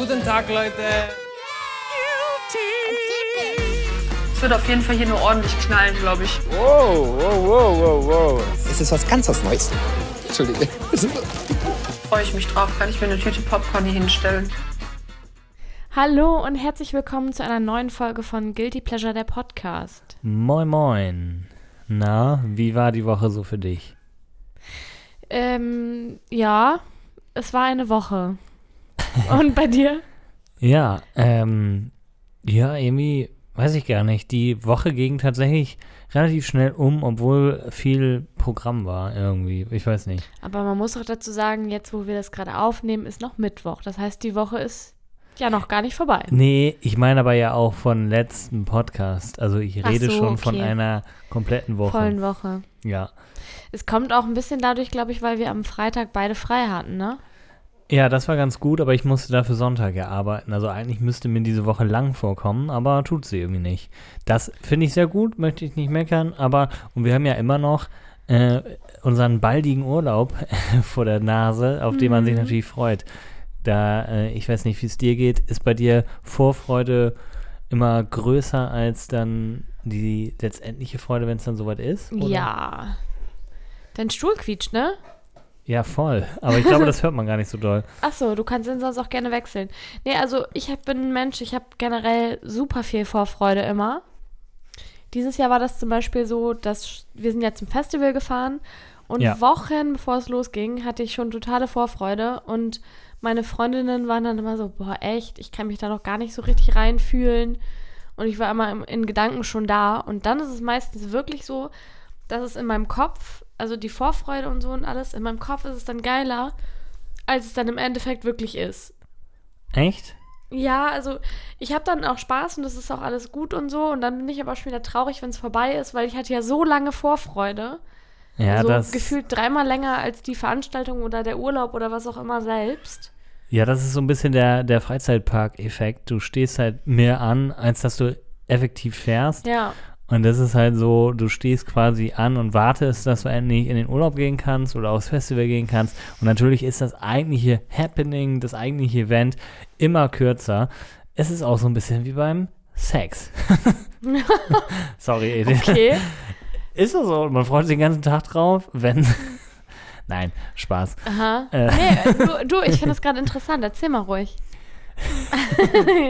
Guten Tag, Leute. Es wird auf jeden Fall hier nur ordentlich knallen, glaube ich. Wow, wow, wow, wow, wow. Es ist was ganz was Neues. Entschuldige. Freue ich mich drauf. Kann ich mir eine Tüte Popcorn hier hinstellen? Hallo und herzlich willkommen zu einer neuen Folge von Guilty Pleasure, der Podcast. Moin, moin. Na, wie war die Woche so für dich? Ähm, ja, es war eine Woche. Und bei dir? Ja, ähm, ja, irgendwie, weiß ich gar nicht. Die Woche ging tatsächlich relativ schnell um, obwohl viel Programm war irgendwie. Ich weiß nicht. Aber man muss auch dazu sagen, jetzt wo wir das gerade aufnehmen, ist noch Mittwoch. Das heißt, die Woche ist ja noch gar nicht vorbei. Nee, ich meine aber ja auch von letzten Podcast. Also ich rede so, schon von okay. einer kompletten Woche. Vollen Woche. Ja. Es kommt auch ein bisschen dadurch, glaube ich, weil wir am Freitag beide frei hatten, ne? Ja, das war ganz gut, aber ich musste dafür Sonntag ja arbeiten. Also eigentlich müsste mir diese Woche lang vorkommen, aber tut sie irgendwie nicht. Das finde ich sehr gut, möchte ich nicht meckern, aber und wir haben ja immer noch äh, unseren baldigen Urlaub vor der Nase, auf den man sich Mhm. natürlich freut. Da, äh, ich weiß nicht, wie es dir geht, ist bei dir Vorfreude immer größer als dann die letztendliche Freude, wenn es dann soweit ist? oder? Ja. Dein Stuhl quietscht, ne? Ja, voll. Aber ich glaube, das hört man gar nicht so doll. Ach so, du kannst ihn sonst auch gerne wechseln. Nee, also ich hab, bin ein Mensch, ich habe generell super viel Vorfreude immer. Dieses Jahr war das zum Beispiel so, dass wir sind ja zum Festival gefahren und Ja. Wochen bevor es losging, hatte ich schon totale Vorfreude und meine Freundinnen waren dann immer so, boah, echt, ich kann mich da noch gar nicht so richtig reinfühlen und ich war immer im, in Gedanken schon da und dann ist es meistens wirklich so, dass es in meinem Kopf, also die Vorfreude und so und alles, in meinem Kopf ist es dann geiler, als es dann im Endeffekt wirklich ist. Echt? Ja, also ich habe dann auch Spaß und das ist auch alles gut und so. Und dann bin ich aber schon wieder traurig, wenn es vorbei ist, weil ich hatte ja so lange Vorfreude. Ja, also das. gefühlt dreimal länger als die Veranstaltung oder der Urlaub oder was auch immer selbst. Ja, das ist so ein bisschen der, der Freizeitpark-Effekt. Du stehst halt mehr an, als dass du effektiv fährst. Ja, Und das ist halt so, du stehst quasi an und wartest, dass du endlich in den Urlaub gehen kannst oder aufs Festival gehen kannst. Und natürlich ist das eigentliche Happening, das eigentliche Event immer kürzer. Es ist auch so ein bisschen wie beim Sex. Sorry, Edith. okay. Ist das so? Man freut sich den ganzen Tag drauf, wenn. Nein, Spaß. Aha. Äh. Nee, du, du ich finde das gerade interessant. Erzähl mal ruhig.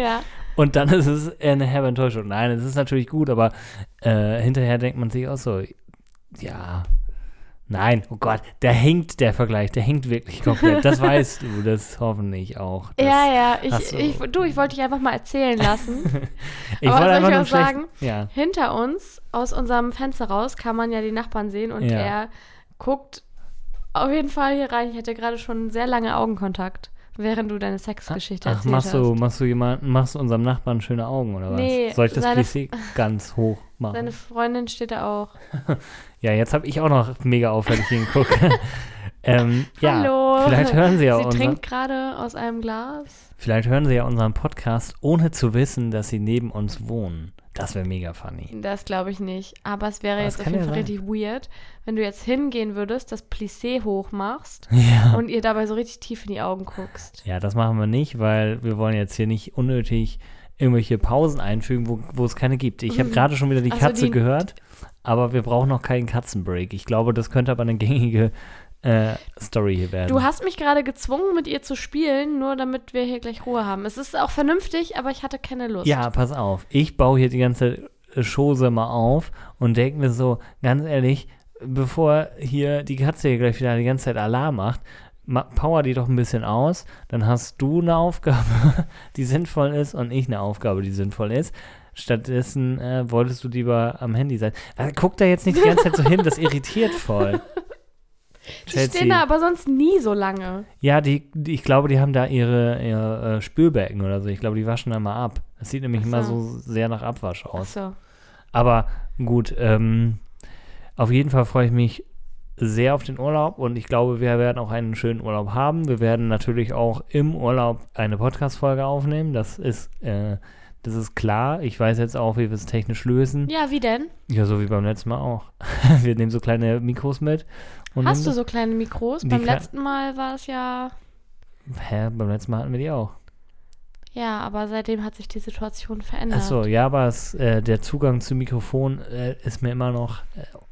ja. Und dann ist es eine herbe Enttäuschung. Nein, es ist natürlich gut, aber äh, hinterher denkt man sich auch so, ja, nein, oh Gott, der hinkt der Vergleich, der hinkt wirklich komplett. Das weißt du, das hoffentlich auch. Das, Ja, ja. Ich, ich, du, ich wollte dich einfach mal erzählen lassen. Ich aber wollte soll einfach ich auch sagen? Ja. Hinter uns, aus unserem Fenster raus, kann man ja die Nachbarn sehen und Ja. er guckt auf jeden Fall hier rein. Ich hatte gerade schon sehr lange Augenkontakt, während du deine Sexgeschichte Ach, erzählt machst hast. du, machst du jemanden, machst du unserem Nachbarn schöne Augen oder was? Nee, Soll ich das seine- Plissé ganz hoch machen? Deine Freundin steht da auch. Ja, jetzt habe ich auch noch mega auffällig hingeguckt. ähm, ja, Hallo. vielleicht hören Sie ja Sie unseren, trinkt gerade aus einem Glas. vielleicht hören Sie ja unseren Podcast, ohne zu wissen, dass Sie neben uns wohnen. Das wäre mega funny. Das glaube ich nicht. Aber es wäre Aber jetzt auf jeden ja Fall sein. richtig weird, wenn du jetzt hingehen würdest, das Plissé hochmachst Ja. und ihr dabei so richtig tief in die Augen guckst. Ja, das machen wir nicht, weil wir wollen jetzt hier nicht unnötig irgendwelche Pausen einfügen, wo, wo es keine gibt. Ich habe Mhm. gerade schon wieder die Ach so, Katze die- gehört, aber wir brauchen noch keinen Katzenbreak. Ich glaube, das könnte aber eine gängige äh, Story hier werden. Du hast mich gerade gezwungen, mit ihr zu spielen, nur damit wir hier gleich Ruhe haben. Es ist auch vernünftig, aber ich hatte keine Lust. ja, pass auf. Ich baue hier die ganze äh, Chose mal auf und denke mir so, ganz ehrlich, bevor hier die Katze hier gleich wieder die ganze Zeit Alarm macht, ma power die doch ein bisschen aus, dann hast du eine Aufgabe, die sinnvoll ist und ich eine Aufgabe, die sinnvoll ist. Stattdessen äh, wolltest du lieber am Handy sein. Äh, guck da jetzt nicht die ganze Zeit so hin, das irritiert voll. Die stehen da aber sonst nie so lange. Ja, die, die, ich glaube, die haben da ihre, ihre äh, Spülbecken oder so. Ich glaube, die waschen da mal ab. Das sieht nämlich Ach immer so. so sehr nach Abwasch aus. Achso. Aber gut, ähm, auf jeden Fall freue ich mich sehr auf den Urlaub und ich glaube, wir werden auch einen schönen Urlaub haben. Wir werden natürlich auch im Urlaub eine Podcast-Folge aufnehmen. Das ist, äh, das ist klar. Ich weiß jetzt auch, wie wir es technisch lösen. Ja, wie denn? Ja, so wie beim letzten Mal auch. wir nehmen so kleine Mikros mit. Und Hast du so kleine Mikros? Beim letzten Mal war es ja. Hä, beim letzten Mal hatten wir die auch. Ja, aber seitdem hat sich die Situation verändert. Achso, ja, aber es, äh, der Zugang zum Mikrofon äh, ist mir immer noch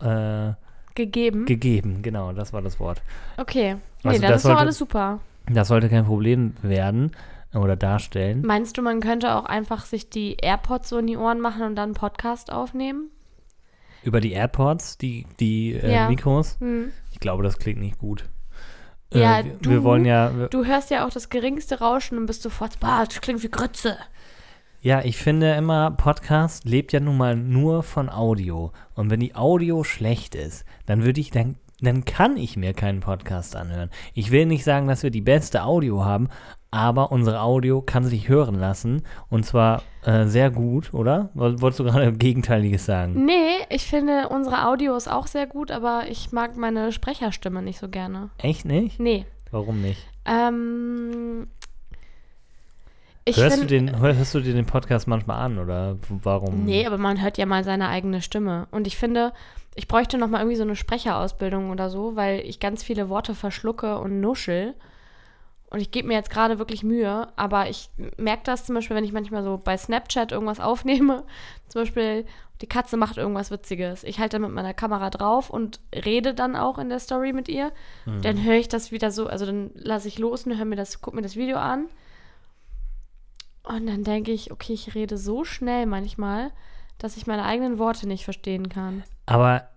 äh, Gegeben. gegeben. Genau, das war das Wort. okay. Nee, Also das ist doch alles super. Das sollte kein Problem werden oder darstellen. Meinst du, man könnte auch einfach sich die AirPods so in die Ohren machen und dann einen Podcast aufnehmen? Über die AirPods, die, die äh, Ja. Mikros. Hm. Ich glaube, das klingt nicht gut. Ja, äh, wir, du- wir wollen ja. Wir, Du hörst ja auch das geringste Rauschen und bist sofort, boah, das klingt wie Grütze. ja, ich finde immer, Podcast lebt ja nun mal nur von Audio. Und wenn die Audio schlecht ist, dann würde ich, dann, dann kann ich mir keinen Podcast anhören. Ich will nicht sagen, dass wir die beste Audio haben, aber unsere Audio kann sich hören lassen. Und zwar äh, sehr gut, oder? Woll- Wolltest du gerade Gegenteiliges sagen? Nee, ich finde, unsere Audio ist auch sehr gut, aber ich mag meine Sprecherstimme nicht so gerne. Echt nicht? Nee. Warum nicht? Ähm, ich Hörst du, find- den, hör- hörst du dir den Podcast manchmal an oder warum? Nee, aber man hört ja mal seine eigene Stimme. Und ich finde, ich bräuchte noch mal irgendwie so eine Sprecherausbildung oder so, weil ich ganz viele Worte verschlucke und nuschel. Und ich gebe mir jetzt gerade wirklich Mühe, aber ich merke das zum Beispiel, wenn ich manchmal so bei Snapchat irgendwas aufnehme. Zum Beispiel, die Katze macht irgendwas Witziges. Ich halte dann mit meiner Kamera drauf und rede dann auch in der Story mit ihr. Dann höre ich das wieder so, also dann lasse ich los und höre mir das, guck mir das Video an. Und dann denke ich, okay, ich rede so schnell manchmal, dass ich meine eigenen Worte nicht verstehen kann. Aber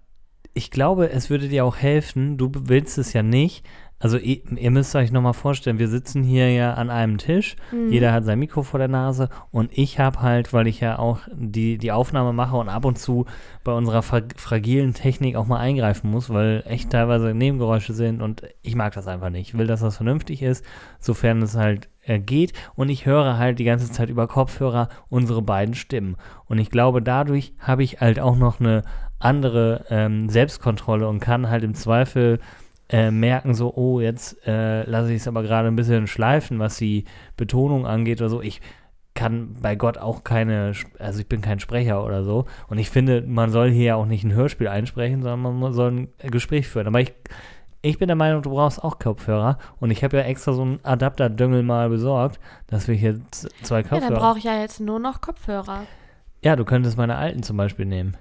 ich glaube, es würde dir auch helfen, du willst es ja nicht. Also ihr, ihr müsst euch nochmal vorstellen, wir sitzen hier ja an einem Tisch, Mhm. jeder hat sein Mikro vor der Nase und ich habe halt, weil ich ja auch die, die Aufnahme mache und ab und zu bei unserer fra fragilen Technik auch mal eingreifen muss, weil echt teilweise Nebengeräusche sind und ich mag das einfach nicht. Ich will, dass das vernünftig ist, sofern es halt äh, geht und ich höre halt die ganze Zeit über Kopfhörer unsere beiden Stimmen. Und ich glaube, dadurch habe ich halt auch noch eine andere ähm, Selbstkontrolle und kann halt im Zweifel äh, merken, so, oh, jetzt äh, lasse ich es aber gerade ein bisschen schleifen, was die Betonung angeht oder so. Ich kann bei Gott auch keine, also ich bin kein Sprecher oder so. Und ich finde, man soll hier ja auch nicht ein Hörspiel einsprechen, sondern man soll ein Gespräch führen. Aber ich, ich bin der Meinung, du brauchst auch Kopfhörer. Und ich habe ja extra so einen Adapterdüngel mal besorgt, dass wir hier zwei Ja, Kopfhörer dann brauche ich ja jetzt nur noch Kopfhörer. ja, du könntest meine alten zum Beispiel nehmen.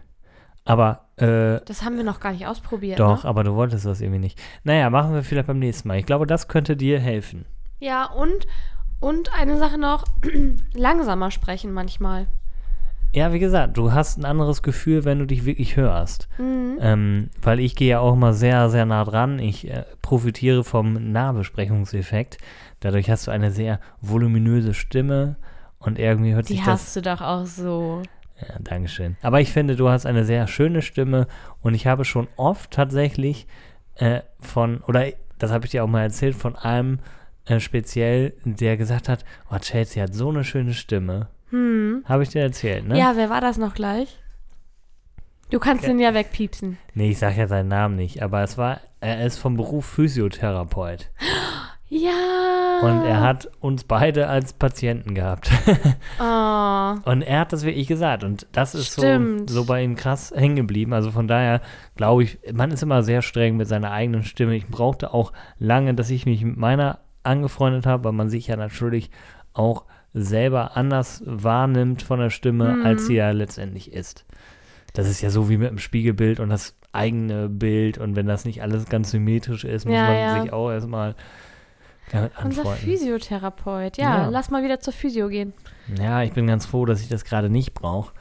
Aber, äh, Das haben wir noch gar nicht ausprobiert. doch, Ne? aber du wolltest das irgendwie nicht. Naja, machen wir vielleicht beim nächsten Mal. Ich glaube, das könnte dir helfen. Ja, und, und eine Sache noch, langsamer sprechen manchmal. Ja, wie gesagt, du hast ein anderes Gefühl, wenn du dich wirklich hörst. Mhm. Ähm, weil ich gehe ja auch immer sehr, sehr nah dran. Ich äh, profitiere vom Nahbesprechungseffekt. Dadurch hast du eine sehr voluminöse Stimme und irgendwie hört Die sich das hast du doch auch so. Ja, Dankeschön. Aber ich finde, du hast eine sehr schöne Stimme und ich habe schon oft tatsächlich äh, von, oder das habe ich dir auch mal erzählt, von einem äh, speziell, der gesagt hat, oh, Chelsea hat so eine schöne Stimme. Hm. Habe ich dir erzählt, ne? Ja, wer war das noch gleich? Du kannst den ja wegpiepsen. Nee, ich sage ja seinen Namen nicht, aber es war, er ist vom Beruf Physiotherapeut Ja. und er hat uns beide als Patienten gehabt. Oh. Und er hat das wirklich gesagt. Und das ist so, so bei ihm krass hängen geblieben. Also von daher glaube ich, man ist immer sehr streng mit seiner eigenen Stimme. Ich brauchte auch lange, dass ich mich mit meiner angefreundet habe, weil man sich ja natürlich auch selber anders wahrnimmt von der Stimme, Mhm. als sie ja letztendlich ist. Das ist ja so wie mit dem Spiegelbild und das eigene Bild. Und wenn das nicht alles ganz symmetrisch ist, muss Ja, man ja. sich auch erstmal damit Unser anfreunden. Physiotherapeut. Ja, Ja. lass mal wieder zur Physio gehen. Ja, ich bin ganz froh, dass ich das gerade nicht brauche.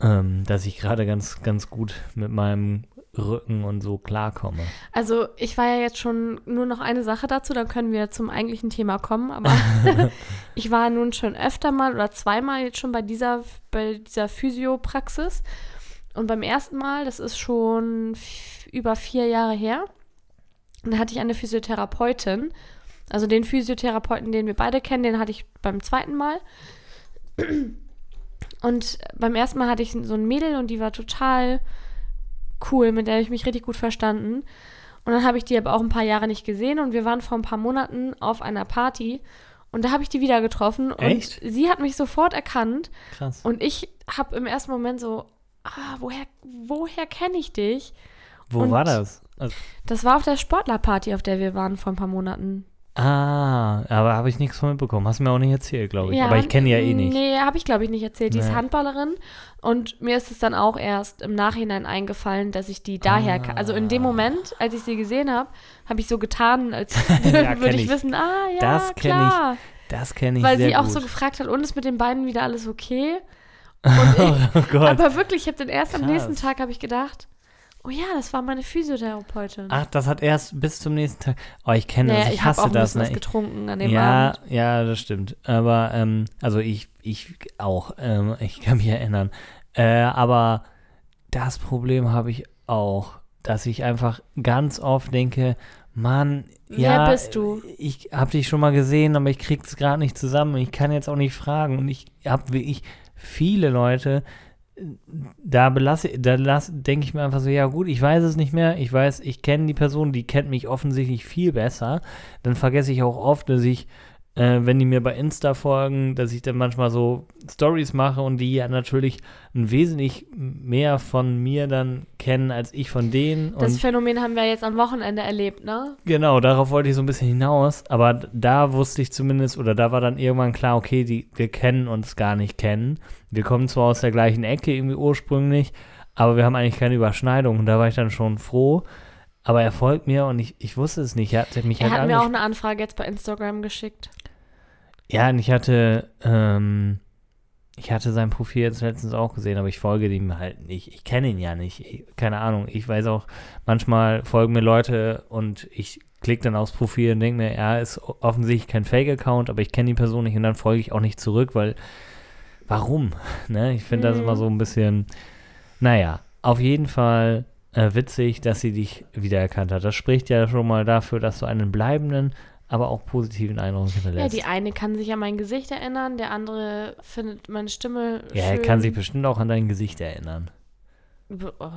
Ähm, dass ich gerade ganz, ganz gut mit meinem Rücken und so klarkomme. Also, ich war ja jetzt schon nur noch eine Sache dazu, dann können wir zum eigentlichen Thema kommen. Aber ich war nun schon öfter mal oder zweimal jetzt schon bei dieser, bei dieser Physiopraxis. Und beim ersten Mal, das ist schon über vier Jahre her, und da hatte ich eine Physiotherapeutin. Also den Physiotherapeuten, den wir beide kennen, den hatte ich beim zweiten Mal. Und beim ersten Mal hatte ich so ein Mädel und die war total cool, mit der habe ich mich richtig gut verstanden. Und dann habe ich die aber auch ein paar Jahre nicht gesehen und wir waren vor ein paar Monaten auf einer Party und da habe ich die wieder getroffen und Echt? sie hat mich sofort erkannt Krass. und ich habe im ersten Moment so, ah, woher, woher kenne ich dich? Wo und- war das? Also, Das war auf der Sportlerparty, auf der wir waren vor ein paar Monaten. Ah, aber habe ich nichts von mitbekommen. Hast du mir auch nicht erzählt, glaube ich. Ja, aber ich kenne ja eh nicht. Nee, habe ich glaube ich nicht erzählt. Die ist Nee. Handballerin und mir ist es dann auch erst im Nachhinein eingefallen, dass ich die daher kann. Also in dem Moment, als ich sie gesehen habe, habe ich so getan, als Ja, würde ich, ich. wissen, ah ja, Das kenn ich klar. Das kenne ich Weil sie auch gut. so gefragt hat, und ist mit den Beinen wieder alles okay? Und ich, oh Gott. aber wirklich, ich habe dann erst am Krass. nächsten Tag habe ich gedacht, oh ja, das war meine Physiotherapeutin. Ach, das hat erst bis zum nächsten Tag. Oh, ich kenne naja, das. Ich, ich hasse auch ein das. Ne? getrunken an dem Ja, Abend. ja, das stimmt. Aber, ähm, also ich, ich auch. Ähm, ich kann mich erinnern. Äh, aber das Problem habe ich auch, dass ich einfach ganz oft denke, Mann, Wer ja, bist du? ich habe dich schon mal gesehen, aber ich krieg's gerade nicht zusammen. Ich kann jetzt auch nicht fragen. Und ich habe wirklich viele Leute, da belasse, da denke ich mir einfach so, ja gut, ich weiß es nicht mehr. Ich weiß, ich kenne die Person, die kennt mich offensichtlich viel besser. Dann vergesse ich auch oft, dass ich, äh, wenn die mir bei Insta folgen, dass ich dann manchmal so Stories mache und die ja natürlich ein wesentlich mehr von mir dann kennen als ich von denen. Das und Phänomen haben wir jetzt am Wochenende erlebt, ne? Genau, darauf wollte ich so ein bisschen hinaus, aber da wusste ich zumindest, oder da war dann irgendwann klar, okay, die, wir kennen uns gar nicht kennen. Wir kommen zwar aus der gleichen Ecke irgendwie ursprünglich, aber wir haben eigentlich keine Überschneidung und da war ich dann schon froh. Aber er folgt mir und ich, ich wusste es nicht. Er hat mich Er halt hat mir auch eine Anfrage jetzt bei Instagram geschickt. Ja, und ich hatte, ähm, ich hatte sein Profil jetzt letztens auch gesehen, aber ich folge ihm halt nicht. Ich kenne ihn ja nicht. Ich, keine Ahnung. Ich weiß auch, manchmal folgen mir Leute und ich klicke dann aufs Profil und denke mir, ja, ist offensichtlich kein Fake-Account, aber ich kenne die Person nicht und dann folge ich auch nicht zurück, weil, warum? Ne? Ich finde das Mhm. immer so ein bisschen, naja, auf jeden Fall äh, witzig, dass sie dich wiedererkannt hat. Das spricht ja schon mal dafür, dass du einen bleibenden, aber auch positiven Eindruck Ja, hinterlässt. die eine kann sich an mein Gesicht erinnern, der andere findet meine Stimme Ja, schön. er kann sich bestimmt auch an dein Gesicht erinnern. Oh,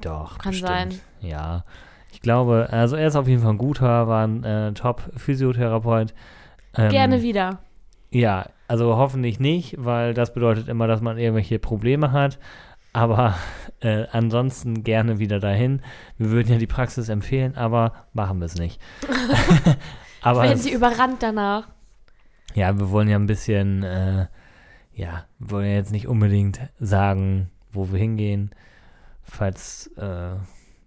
Doch, Kann bestimmt. sein. Ja. Ich glaube, also er ist auf jeden Fall ein guter, war ein äh, Top-Physiotherapeut. Ähm, Gerne wieder. Ja, also hoffentlich nicht, weil das bedeutet immer, dass man irgendwelche Probleme hat. Aber äh, ansonsten gerne wieder dahin. Wir würden ja die Praxis empfehlen, aber machen wir es nicht. aber Werden sie überrannt danach. ja, wir wollen ja ein bisschen, äh, ja, wir wollen ja jetzt nicht unbedingt sagen, wo wir hingehen, falls, äh,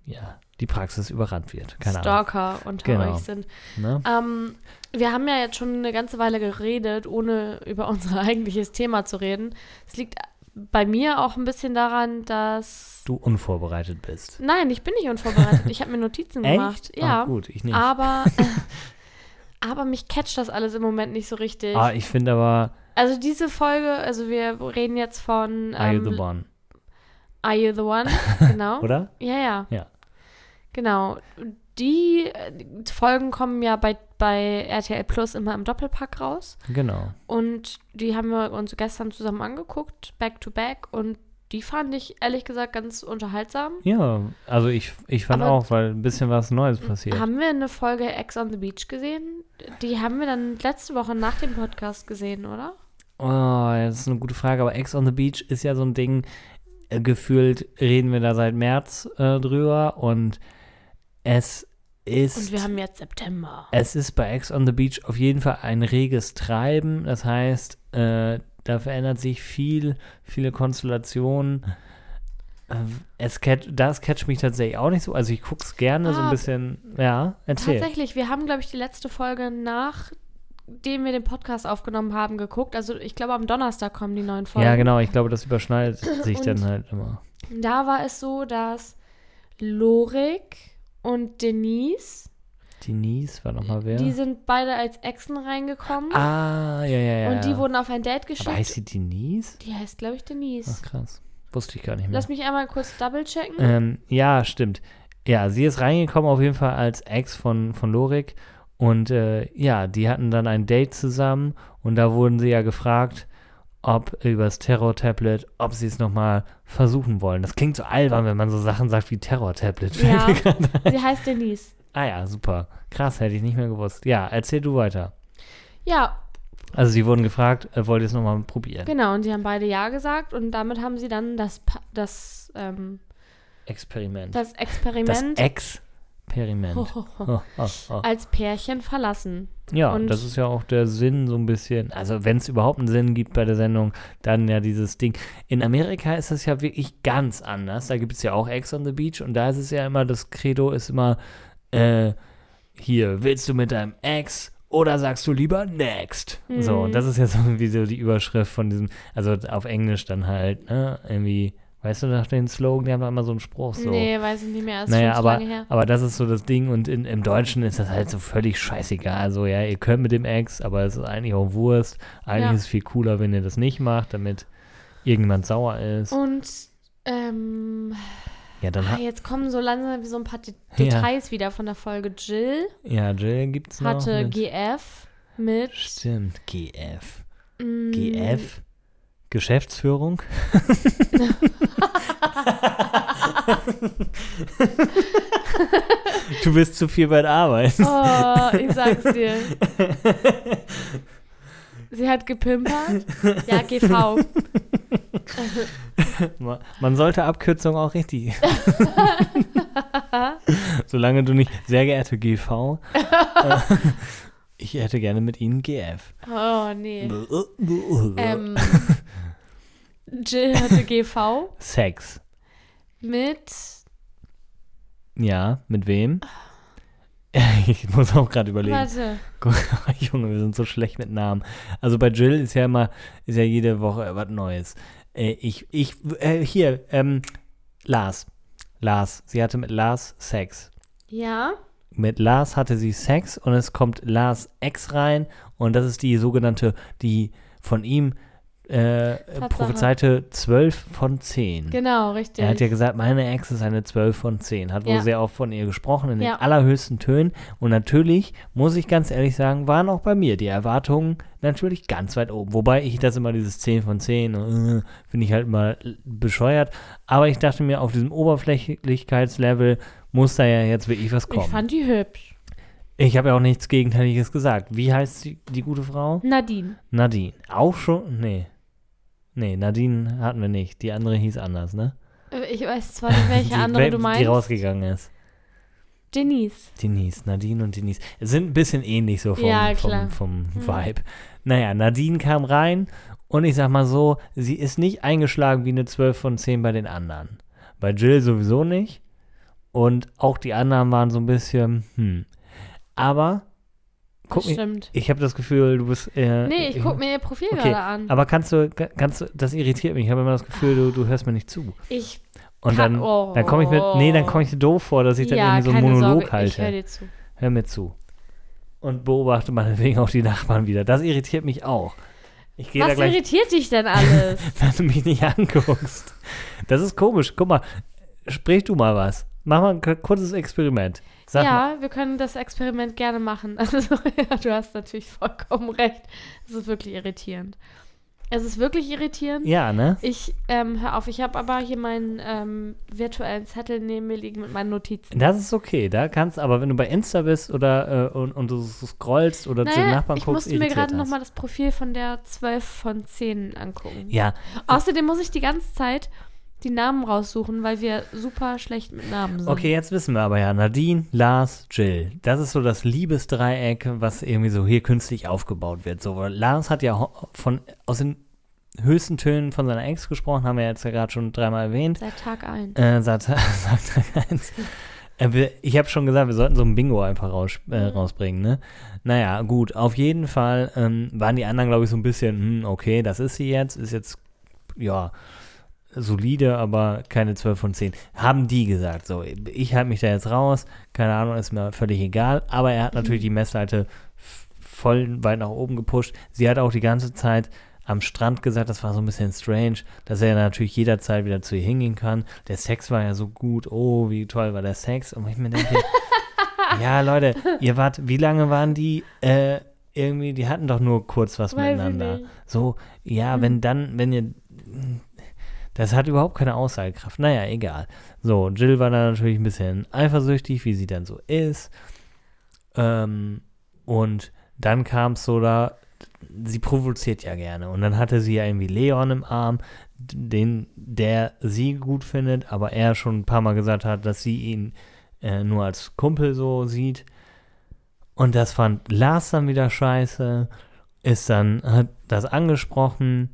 ja, die Praxis überrannt wird. Keine Ahnung. Stalker unter Genau. euch sind. Ne? Ähm, wir haben ja jetzt schon eine ganze Weile geredet, ohne über unser eigentliches Thema zu reden. Es liegt bei mir auch ein bisschen daran, dass. Du unvorbereitet bist. Nein, ich bin nicht unvorbereitet. Ich habe mir Notizen gemacht. Echt? Ja. Ah, gut, ich nicht. Aber, aber mich catcht das alles im Moment nicht so richtig. Ah, ich finde aber, Also diese Folge, also wir reden jetzt von Are You ähm, the One, Are You the One? Genau. oder? Ja, ja. Ja. Genau. Die äh, Folgen kommen ja bei, bei RTL Plus immer im Doppelpack raus. Genau. Und die haben wir uns gestern zusammen angeguckt, back to back. Und die fand ich ehrlich gesagt ganz unterhaltsam. Ja, also ich, ich fand Aber- auch, weil ein bisschen was Neues passiert. Haben wir eine Folge Ex on the Beach gesehen? Die haben wir dann letzte Woche nach dem Podcast gesehen, oder? Oh, das ist eine gute Frage, aber Ex on the Beach ist ja so ein Ding, äh, gefühlt reden wir da seit März äh, drüber und es ist. Und wir haben jetzt September. Es ist bei Ex on the Beach auf jeden Fall ein reges Treiben. Das heißt, äh, da verändert sich viel, viele Konstellationen. Äh, Es catch, das catcht mich tatsächlich auch nicht so. Also ich gucke es gerne so ein Ah, bisschen. Ja, erzähl. Tatsächlich, wir haben, glaube ich, die letzte Folge nachdem wir den Podcast aufgenommen haben, geguckt. Also ich glaube, am Donnerstag kommen die neuen Folgen. Ja, genau. Ich glaube, das überschneidet sich Und- dann halt immer. Da war es so, dass Lorik und Denise, Denise war nochmal wer? die sind beide als Exen reingekommen. ah, ja, ja, ja. und die wurden auf ein Date geschickt. Aber heißt sie Denise? die heißt, glaube ich, Denise. Ach, krass. Wusste ich gar nicht mehr. Lass mich einmal kurz double checken. Ähm, ja, stimmt. Ja, sie ist reingekommen auf jeden Fall als Ex von, von Lorik. Und äh, ja, die hatten dann ein Date zusammen und da wurden sie ja gefragt, ob übers Terror-Tablet, ob sie es nochmal versuchen wollen. Das klingt so albern, wenn man so Sachen sagt wie Terror-Tablet. Ja, sie heißt Denise. ah ja, super. Krass, hätte ich nicht mehr gewusst. Ja, erzähl du weiter. Ja, Also sie wurden gefragt, äh, wollt ihr es nochmal probieren? genau. Und sie haben beide Ja gesagt und damit haben sie dann das, das, ähm, Experiment. das Das Experiment. Experiment. Ho, ho, ho. Als Pärchen verlassen. Ja, Und- das ist ja auch der Sinn so ein bisschen. Also wenn es überhaupt einen Sinn gibt bei der Sendung, dann ja dieses Ding. In Amerika ist das ja wirklich ganz anders. Da gibt es ja auch Ex on the Beach und da ist es ja immer, das Credo ist immer, äh, hier, willst du mit deinem Ex oder sagst du lieber next? So, Mhm. und das ist ja so irgendwie so die Überschrift von diesem, also auf Englisch dann halt, ne, irgendwie, weißt du nach den Slogan, die haben da immer so einen Spruch so. Nee, weiß ich nicht mehr. Ist Naja, schon aber, lange her. aber das ist so das Ding und in, im Deutschen ist das halt so völlig scheißegal. Also ja, ihr könnt mit dem Ex, aber es ist eigentlich auch Wurst. Eigentlich Ja. ist es viel cooler, wenn ihr das nicht macht, damit irgendjemand sauer ist. Und ähm, ja, dann ah, jetzt kommen so langsam so ein paar De Ja. Details wieder von der Folge. Jill ja, Jill gibt's noch. hatte mit, GF mit Stimmt, GF. mm, GF? Geschäftsführung? du bist zu viel bei der Arbeit. Oh, ich sag's dir. Sie hat gepimpert. Ja, GV. Ma- Man sollte Abkürzungen auch richtig. Solange du nicht, sehr geehrte GV, äh, ich hätte gerne mit Ihnen GF. Oh, nee. Ähm, Jill hatte GV Sex. mit. Ja, mit wem? Ich muss auch gerade überlegen. Warte. Guck, Junge, wir sind so schlecht mit Namen. Also bei Jill ist ja immer, ist ja jede Woche was Neues. Äh, ich, ich, äh, hier, ähm, Lars. Lars. Sie hatte mit Lars Sex. Ja. mit Lars hatte sie Sex und es kommt Lars Ex rein und das ist die sogenannte, die von ihm äh, prophezeite 12 von 10. Genau, richtig. Er hat ja gesagt, meine Ex ist eine 12 von 10. Hat wohl Ja. sehr oft von ihr gesprochen, in Ja. den allerhöchsten Tönen. Und natürlich, muss ich ganz ehrlich sagen, waren auch bei mir die Erwartungen natürlich ganz weit oben. Wobei ich das immer dieses 10 von 10, äh, finde ich halt mal bescheuert. Aber ich dachte mir, auf diesem Oberflächlichkeitslevel muss da ja jetzt wirklich was kommen. ich fand die hübsch. Ich habe ja auch nichts Gegenteiliges gesagt. Wie heißt die, die gute Frau? Nadine. Nadine. Auch schon? Nee. Nee, Nadine hatten wir nicht. Die andere hieß anders, ne? Ich weiß zwar nicht, welche die, andere du Die meinst. rausgegangen ist. Denise. Denise, Nadine und Denise. Sind ein bisschen ähnlich so vom, Ja, vom, vom Hm. Vibe. Naja, Nadine kam rein und ich sag mal so, sie ist nicht eingeschlagen wie eine 12 von 10 bei den anderen. Bei Jill sowieso nicht. Und auch die anderen waren so ein bisschen, hm. Aber, guck Das stimmt. ich habe das Gefühl, du bist. Äh, Nee, ich guck mir ihr Profil Okay, gerade an. Aber kannst du, kannst du, das irritiert mich. Ich habe immer das Gefühl, du, du hörst mir nicht zu. Ich. Und Kann- dann, oh. dann komme ich mit, nee, dann komme ich dir doof vor, dass ich dann ja, irgendwie so einen Monolog Sorge, ich halte. höre dir zu. Hör mir zu. Und beobachte meinetwegen auch die Nachbarn wieder. Das irritiert mich auch. Ich Was gleich, irritiert dich denn alles? wenn du mich nicht anguckst. Das ist komisch. Guck mal, sprich du mal was. Mach mal ein kurzes Experiment. Sag mal. ja, wir können das Experiment gerne machen. Also, ja, du hast natürlich vollkommen recht. Es ist wirklich irritierend. Es ist wirklich irritierend. Ja, ne? Ich, ähm, hör auf, ich habe aber hier meinen ähm, virtuellen Zettel neben mir liegen mit meinen Notizen. Das ist okay. Da kannst aber wenn du bei Insta bist oder äh, und, und du scrollst oder zu den Naja, Nachbarn ich guckst, musste mir gerade nochmal das Profil von der 12 von 10 angucken. Ja, Außerdem muss ich die ganze Zeit die Namen raussuchen, weil wir super schlecht mit Namen sind. Okay, jetzt wissen wir aber ja, Nadine, Lars, Jill. Das ist so das Liebesdreieck, was irgendwie so hier künstlich aufgebaut wird. So, Lars hat ja von, aus den höchsten Tönen von seiner Ex gesprochen, haben wir jetzt ja gerade schon dreimal erwähnt. Seit Tag 1. Äh, sagt, sagt er eins. Äh, wir- Ich habe schon gesagt, wir sollten so ein Bingo einfach raus, äh, rausbringen, ne? Naja, gut, auf jeden Fall ähm, waren die anderen, glaube ich, so ein bisschen, hm, okay, das ist sie jetzt, ist jetzt, ja, solide, aber keine 12 von 10. Haben die gesagt, so, ich halte mich da jetzt raus, keine Ahnung, ist mir völlig egal, aber er hat natürlich die Messlatte f- voll weit nach oben gepusht. Sie hat auch die ganze Zeit am Strand gesagt, das war so ein bisschen strange, dass er natürlich jederzeit wieder zu ihr hingehen kann. Der Sex war ja so gut, oh, wie toll war der Sex. Und ich mir denke, ja, Leute, ihr wart, wie lange waren die, äh, irgendwie, die hatten doch nur kurz was Weiß miteinander. So, ja, Hm. wenn dann, wenn ihr, das hat überhaupt keine Aussagekraft. Naja, egal. So, Jill war dann natürlich ein bisschen eifersüchtig, wie sie dann so ist. Ähm, und dann kam es so da, sie provoziert ja gerne. Und dann hatte sie ja irgendwie Leon im Arm, den, der sie gut findet, aber er schon ein paar Mal gesagt hat, dass sie ihn äh, nur als Kumpel so sieht. Und das fand Lars dann wieder scheiße, ist dann, hat das angesprochen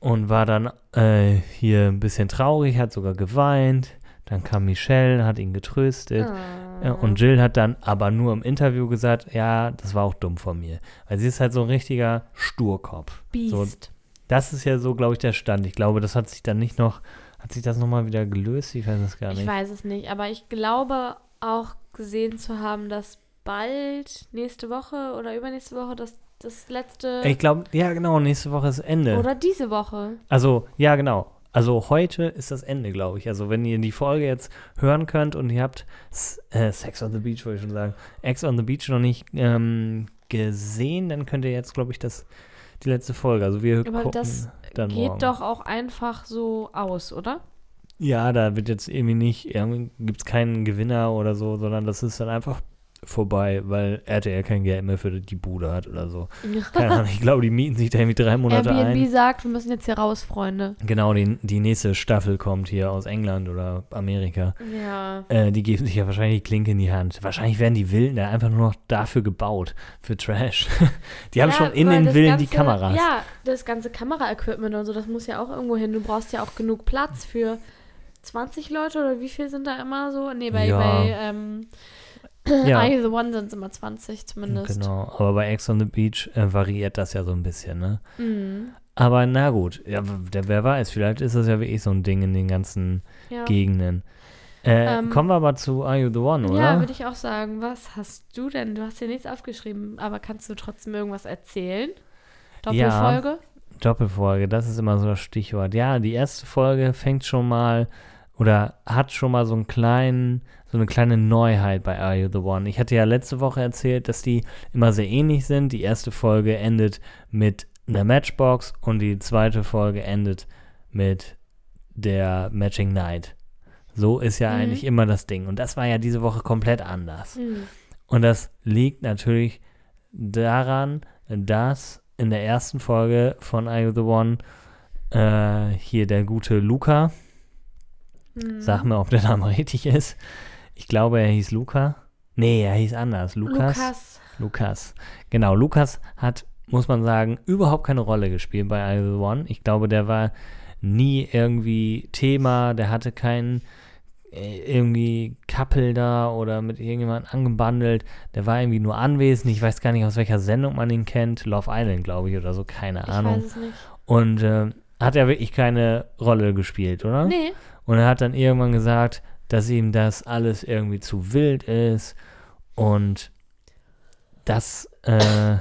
und war dann äh, hier ein bisschen traurig, hat sogar geweint. Dann kam Michelle, hat ihn getröstet. Ah. Ja, und Jill hat dann aber nur im Interview gesagt, ja, das war auch dumm von mir. Weil sie ist halt so ein richtiger Sturkopf. So, Beast. das ist ja so, glaube ich, der Stand. Ich glaube, das hat sich dann nicht noch, hat sich das nochmal wieder gelöst? Ich weiß es gar Ich nicht. weiß es nicht, aber ich glaube auch gesehen zu haben, dass bald nächste Woche oder übernächste Woche das, das letzte Ich glaube, ja, genau, nächste Woche ist Ende. oder diese Woche. Also, ja, genau. Also heute ist das Ende, glaube ich. Also wenn ihr die Folge jetzt hören könnt und ihr habt äh, Sex on the Beach, wollte ich schon sagen, Ex on the Beach noch nicht ähm, gesehen, dann könnt ihr jetzt, glaube ich, das die letzte Folge. Also wir Aber gucken das dann Geht morgen. doch auch einfach so aus, oder? Ja, da wird jetzt irgendwie nicht, irgendwie gibt es keinen Gewinner oder so, sondern das ist dann einfach vorbei, weil RTL kein Geld mehr für die Bude hat oder so. Keine Ahnung, ich glaube, die mieten sich da irgendwie drei Monate Airbnb ein. sagt, wir müssen jetzt hier raus, Freunde. Genau, die, die nächste Staffel kommt hier aus England oder Amerika. Ja. Äh, die geben sich ja wahrscheinlich die Klinke in die Hand. Wahrscheinlich werden die Villen da einfach nur noch dafür gebaut, für Trash. die haben ja, schon in den Villen ganze, die Kameras. Ja, das ganze Kameraequipment und so, das muss ja auch irgendwo hin. Du brauchst ja auch genug Platz für 20 Leute oder wie viel sind da immer so? Nee, bei, Ja. bei ähm, Ja. I the One sind es immer 20 zumindest. Genau, aber bei Ex on the Beach äh, variiert das ja so ein bisschen, ne? Mhm. Aber na gut, ja, der, wer weiß, vielleicht ist das ja wirklich so ein Ding in den ganzen Ja. Gegenden. Äh, Ähm, kommen wir aber zu Are You the One, oder? Ja, würde ich auch sagen. Was hast du denn? Du hast hier nichts aufgeschrieben, aber kannst du trotzdem irgendwas erzählen? Doppelfolge? Doppelfolge, das ist immer so das Stichwort. Ja, die erste Folge fängt schon mal oder hat schon mal so einen kleinen, so eine kleine Neuheit bei Are You the One. Ich hatte ja letzte Woche erzählt, dass die immer sehr ähnlich sind. Die erste Folge endet mit einer Matchbox und die zweite Folge endet mit der Matching Night. So ist ja Mhm. eigentlich immer das Ding. Und das war ja diese Woche komplett anders. Hm. Und das liegt natürlich daran, dass in der ersten Folge von Are You the One äh, hier der gute Luca, Hm. sag mir, ob der Name richtig ist. Ich glaube, er hieß Luca. Nee, er hieß anders. Lukas. Lukas. Lukas. Genau, Lukas hat, muss man sagen, überhaupt keine Rolle gespielt bei You the One. Ich glaube, der war nie irgendwie Thema, der hatte keinen äh, irgendwie Couple da oder mit irgendjemandem angebandelt. Der war irgendwie nur anwesend. Ich weiß gar nicht, aus welcher Sendung man ihn kennt. Love Island, glaube ich, oder so. Keine Ich Ahnung. weiß es nicht. Und äh, hat er wirklich keine Rolle gespielt, oder? Nee. Und er hat dann irgendwann gesagt, dass ihm das alles irgendwie zu wild ist. Und das äh,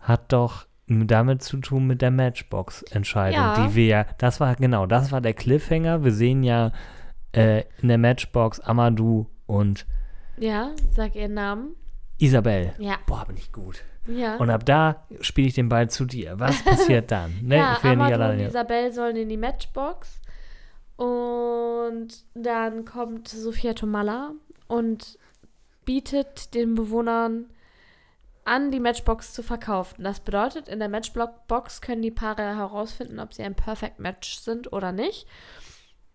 hat doch damit zu tun mit der Matchbox-Entscheidung, Ja. die wir ja, das war genau, das war der Cliffhanger. Wir sehen ja äh, in der Matchbox Amadou und Ja, sag ihren Namen. Isabel. Ja. Boah, bin ich gut. Ja. Und ab da spiele ich den Ball zu dir. Was passiert dann? Ne, ja, ich will ja nicht Amadou und alleine. Isabel sollen in die Matchbox. Und dann kommt Sophia Tomalla und bietet den Bewohnern an, die Matchbox zu verkaufen. Das bedeutet, in der Matchbox können die Paare herausfinden, ob sie ein Perfect Match sind oder nicht.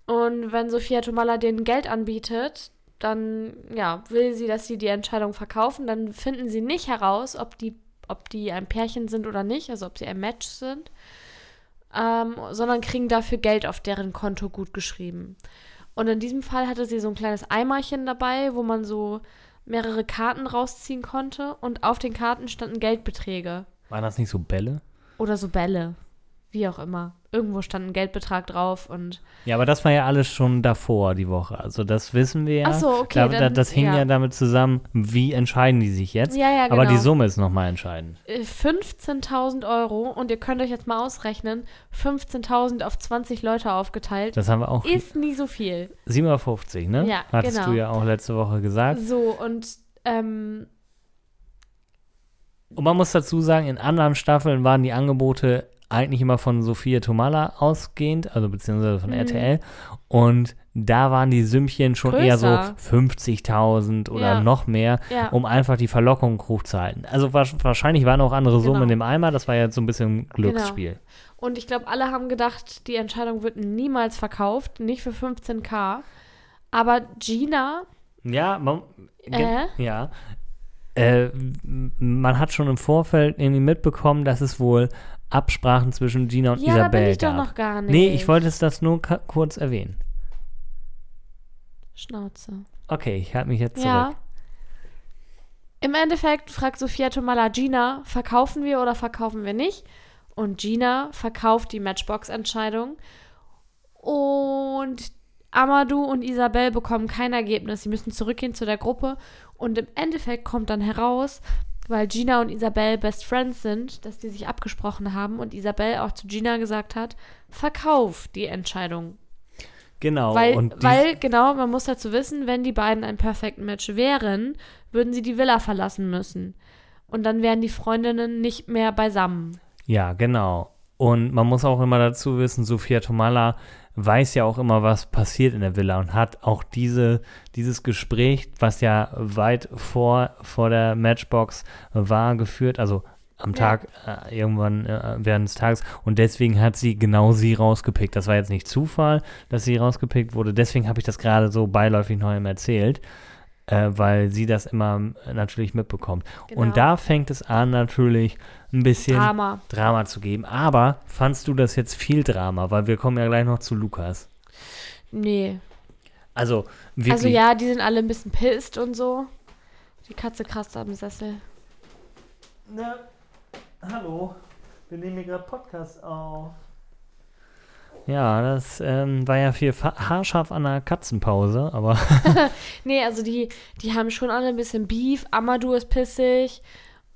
Und wenn Sophia Tomalla denen Geld anbietet, dann ja, will sie, dass sie die Entscheidung verkaufen. Dann finden sie nicht heraus, ob die, ob die ein Pärchen sind oder nicht, also ob sie ein Match sind, ähm, sondern kriegen dafür Geld auf deren Konto gut geschrieben. Und in diesem Fall hatte sie so ein kleines Eimerchen dabei, wo man so mehrere Karten rausziehen konnte und auf den Karten standen Geldbeträge Waren das nicht so Bälle? oder so Bälle, wie auch immer. Irgendwo stand ein Geldbetrag drauf und Ja, aber das war ja alles schon davor, die Woche. Also das wissen wir ja. Ach so, okay, Da, da, dann- das hing ja. ja. damit zusammen, wie entscheiden die sich jetzt. Ja, ja, Aber die genau. Summe ist nochmal entscheidend. äh, 15.000 Euro und ihr könnt euch jetzt mal ausrechnen, 15.000 auf 20 Leute aufgeteilt, Das haben wir auch. ist nie so viel. 750, ne? Ja, Hattest genau. du ja auch letzte Woche gesagt. So, und ähm, Und man muss dazu sagen, in anderen Staffeln waren die Angebote eigentlich immer von Sophia Tomala ausgehend, also beziehungsweise von Mhm. RTL. Und da waren die Sümmchen schon eher so Größer. 50.000 oder Ja. noch mehr, ja. um einfach die Verlockung hoch zu halten. Also wa- wahrscheinlich waren auch andere Summen Genau. in dem Eimer, das war jetzt so ein bisschen Glücksspiel. Und ich glaube, alle haben gedacht, die Entscheidung wird niemals verkauft, nicht für 15k. Aber Gina Ja, man, Äh? ja. Äh, man hat schon im Vorfeld irgendwie mitbekommen, dass es wohl Absprachen zwischen Gina und Ja, da bin Isabel ich doch gab. noch gar nicht. Nee, ich wollte es das nur kurz erwähnen. Schnauze. Okay, ich halte mich jetzt zurück. Ja. Im Endeffekt fragt Sophia Tomala Gina, verkaufen wir oder verkaufen wir nicht? Und Gina verkauft die Matchbox-Entscheidung. Und Amadou und Isabel bekommen kein Ergebnis. Sie müssen zurückgehen zu der Gruppe. Und im Endeffekt kommt dann heraus, weil Gina und Isabel Best Friends sind, dass die sich abgesprochen haben und Isabel auch zu Gina gesagt hat, verkauf die Entscheidung. Genau. Weil, weil, genau, man muss dazu wissen, wenn die beiden ein Perfect Match wären, würden sie die Villa verlassen müssen. Und dann wären die Freundinnen nicht mehr beisammen. Ja, genau. Und man muss auch immer dazu wissen, Sophia Tomala weiß ja auch immer, was passiert in der Villa und hat auch diese, dieses Gespräch, was ja weit vor, vor der Matchbox war, geführt, also am Ja. Tag äh, irgendwann äh, während des Tages und deswegen hat sie genau sie rausgepickt. Das war jetzt nicht Zufall, dass sie rausgepickt wurde, deswegen habe ich das gerade so beiläufig noch einmal erzählt, äh, weil sie das immer äh, natürlich mitbekommt. Genau. Und da fängt es an natürlich ein bisschen Drama. Drama zu geben. Aber fandst du das jetzt viel Drama? Weil wir kommen ja gleich noch zu Lukas. Nee. Also, wirklich. Also ja, die sind alle ein bisschen pisst und so. Die Katze kratzt am Sessel. Na, hallo. Wir nehmen hier gerade Podcast auf. Ja, das ähm, war ja viel haarscharf an der Katzenpause, aber Nee, also die, die haben schon alle ein bisschen Beef. Amadou ist pissig.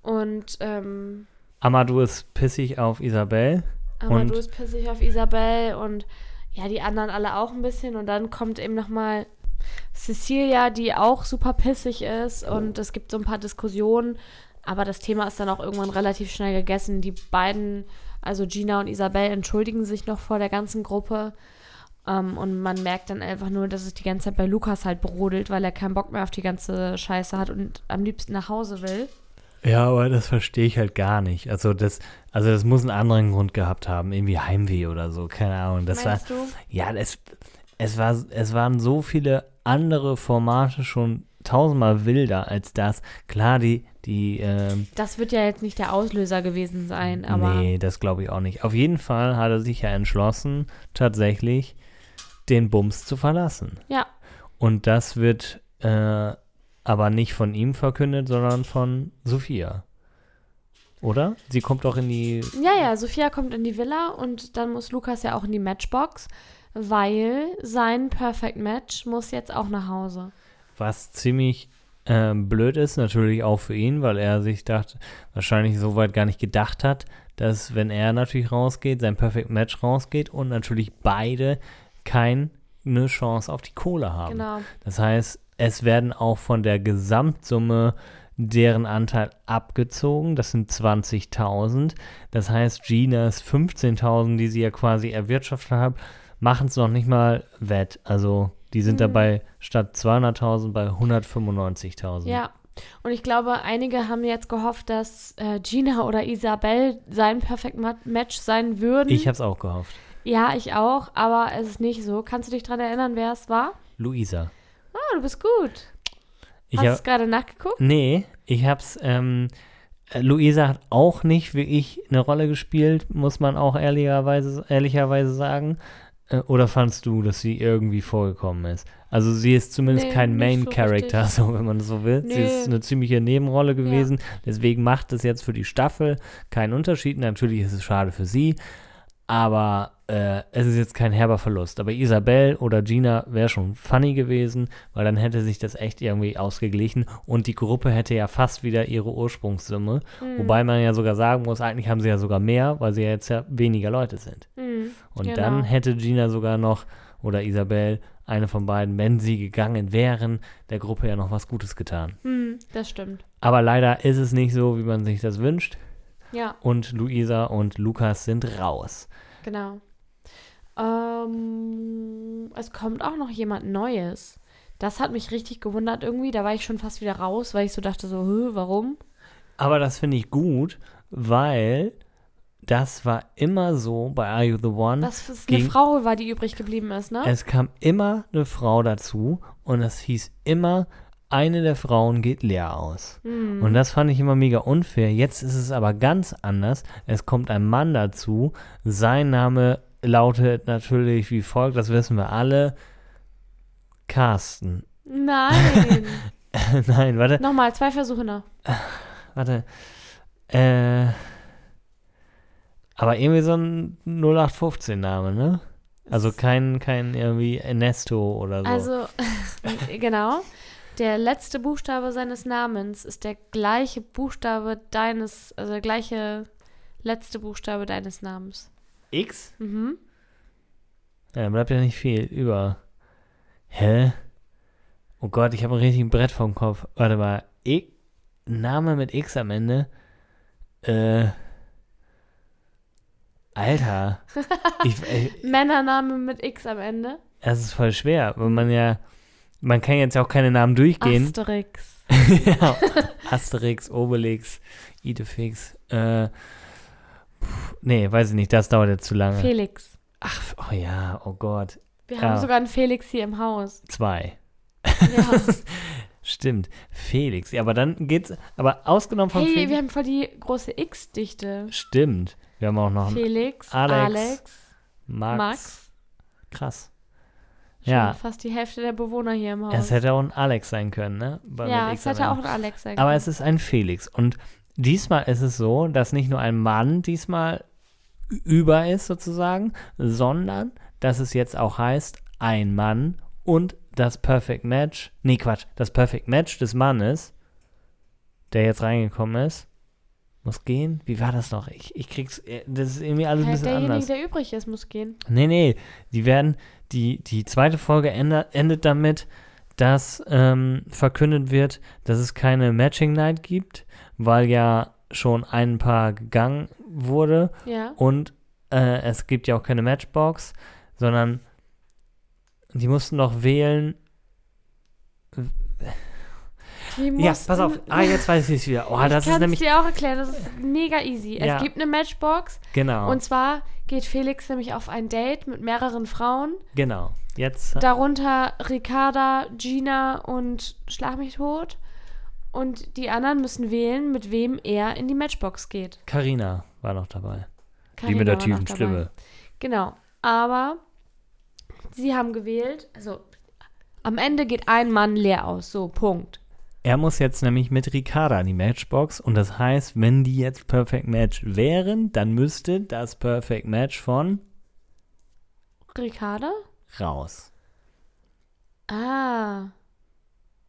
Und ähm, Amadou ist pissig auf Isabel. Amadou ist pissig auf Isabel und ja, die anderen alle auch ein bisschen. Und dann kommt eben nochmal Cecilia, die auch super pissig ist. Und es gibt so ein paar Diskussionen. Aber das Thema ist dann auch irgendwann relativ schnell gegessen. Die beiden, also Gina und Isabel, entschuldigen sich noch vor der ganzen Gruppe. Ähm, und man merkt dann einfach nur, dass es die ganze Zeit bei Lukas halt brodelt, weil er keinen Bock mehr auf die ganze Scheiße hat und am liebsten nach Hause will. Ja, aber das verstehe ich halt gar nicht. Also das, also das muss einen anderen Grund gehabt haben, irgendwie Heimweh oder so, keine Ahnung. Das war, Meinst du? Ja, es, es, war, es waren so viele andere Formate schon tausendmal wilder als das. Klar, die, die, ähm, Das wird ja jetzt nicht der Auslöser gewesen sein, aber. nee, das glaube ich auch nicht. Auf jeden Fall hat er sich ja entschlossen, tatsächlich den Bums zu verlassen. Ja. Und das wird äh, aber nicht von ihm verkündet, sondern von Sophia. Oder? Sie kommt doch in die. Ja, ja, Sophia kommt in die Villa und dann muss Lukas ja auch in die Matchbox, weil sein Perfect Match muss jetzt auch nach Hause. Was ziemlich ähm, blöd ist, natürlich auch für ihn, weil er sich dachte, wahrscheinlich so weit gar nicht gedacht hat, dass wenn er natürlich rausgeht, sein Perfect Match rausgeht und natürlich beide keine Chance auf die Kohle haben. Genau. Das heißt, es werden auch von der Gesamtsumme deren Anteil abgezogen. Das sind 20.000. Das heißt, Ginas 15.000, die sie ja quasi erwirtschaftet hat, machen es noch nicht mal wett. Also die sind Mhm. dabei statt 200.000 bei 195.000. Ja. Und ich glaube, einige haben jetzt gehofft, dass äh, Gina oder Isabel sein Perfect Ma Match sein würden. Ich habe es auch gehofft. ja, ich auch, aber es ist nicht so. Kannst du dich daran erinnern, wer es war? Luisa. Oh, du bist gut. Ich Hast du es gerade nachgeguckt? nee, ich hab's, ähm, äh, Luisa hat auch nicht wie ich eine Rolle gespielt, muss man auch ehrlicherweise, ehrlicherweise sagen. Äh, oder fandst du, dass sie irgendwie vorgekommen ist? Also sie ist zumindest Nee, kein Main so Character, richtig. so wenn man das so will. Sie Nee. ist eine ziemliche Nebenrolle gewesen. Deswegen macht es jetzt für die Staffel keinen Unterschied. Natürlich ist es schade für sie, aber äh, es ist jetzt kein herber Verlust. Aber Isabel oder Gina wäre schon funny gewesen, weil dann hätte sich das echt irgendwie ausgeglichen und die Gruppe hätte ja fast wieder ihre Ursprungssumme. Hm. Wobei man ja sogar sagen muss, eigentlich haben sie ja sogar mehr, weil sie ja jetzt ja weniger Leute sind. Hm. Und Genau. dann hätte Gina sogar noch oder Isabel, eine von beiden, wenn sie gegangen wären, der Gruppe ja noch was Gutes getan. Hm, das stimmt. Aber leider ist es nicht so, wie man sich das wünscht. Ja. Und Luisa und Lukas sind raus. Genau. Ähm, es kommt auch noch jemand Neues. Das hat mich richtig gewundert irgendwie. Da war ich schon fast wieder raus, weil ich so dachte so, warum? Aber das finde ich gut, weil das war immer so bei Are You the One. Was ist eine Frau war, die übrig geblieben ist, ne? Es kam immer eine Frau dazu und es hieß immer, eine der Frauen geht leer aus. Hm. Und das fand ich immer mega unfair. Jetzt ist es aber ganz anders. Es kommt ein Mann dazu. Sein Name lautet natürlich wie folgt, das wissen wir alle. Carsten. Nein. Nein, warte, Nochmal, zwei Versuche noch. warte. Äh, aber irgendwie so ein 0815-Name, ne? Also kein, kein irgendwie Ernesto oder so. Also, genau. Der letzte Buchstabe seines Namens ist der gleiche Buchstabe deines, also der gleiche letzte Buchstabe deines Namens. X? Mhm. Ja, da bleibt ja nicht viel über. Hä? Oh Gott, ich habe ein richtiges Brett vom Kopf. Warte mal. I Name mit X am Ende. Äh. Alter. ich, äh, Männername mit X am Ende. das ist voll schwer, weil man ja. Man kann jetzt ja auch keine Namen durchgehen. Asterix. ja. Asterix, Obelix, Idefix. Äh. Nee, weiß ich nicht, das dauert jetzt zu lange. Felix. Ach, oh ja, oh Gott. Wir Ja. haben sogar einen Felix hier im Haus. Zwei. Ja. Stimmt. Felix. Ja, aber dann geht's. Aber ausgenommen von hey, Felix. wir haben voll die große X-Dichte. Stimmt. Wir haben auch noch Felix, Alex, Alex, Max. Max. Krass. Schon Ja. fast die Hälfte der Bewohner hier im Haus. Es hätte auch ein Alex sein können, ne? Bei- ja, es hätte auch ein Alex sein Aber können. es ist ein Felix. Und diesmal ist es so, dass nicht nur ein Mann diesmal über ist, sozusagen, sondern dass es jetzt auch heißt, ein Mann und das Perfect Match. Nee, Quatsch. Das Perfect Match des Mannes, der jetzt reingekommen ist, muss gehen. Wie war das noch? Ich, ich krieg's. äh, Das ist irgendwie alles ein Halt bisschen derjenige, anders. der übrig ist, muss gehen. Nee, nee, die werden, die, die zweite Folge ende, endet damit, dass ähm, verkündet wird, dass es keine Matching Night gibt, weil ja schon ein Paar gegangen wurde Ja. und äh, es gibt ja auch keine Matchbox, sondern die mussten noch wählen. Die Ja, pass auf. Ah, jetzt weiß ich es wieder. Oh, das ich ist kann es nämlich. dir auch erklären, das ist mega easy. Ja. Es gibt eine Matchbox Genau. und zwar geht Felix nämlich auf ein Date mit mehreren Frauen, genau. Jetzt. darunter Ricarda, Gina und Schlag mich tot. Und die anderen müssen wählen, mit wem er in die Matchbox geht. Carina war noch dabei. die Carina mit der tiefen. Stimme. Genau. Aber sie haben gewählt, also am Ende geht ein Mann leer aus. So, Punkt. Er muss jetzt nämlich mit Ricarda in die Matchbox und das heißt, wenn die jetzt Perfect Match wären, dann müsste das Perfect Match von Ricarda? raus. Ah.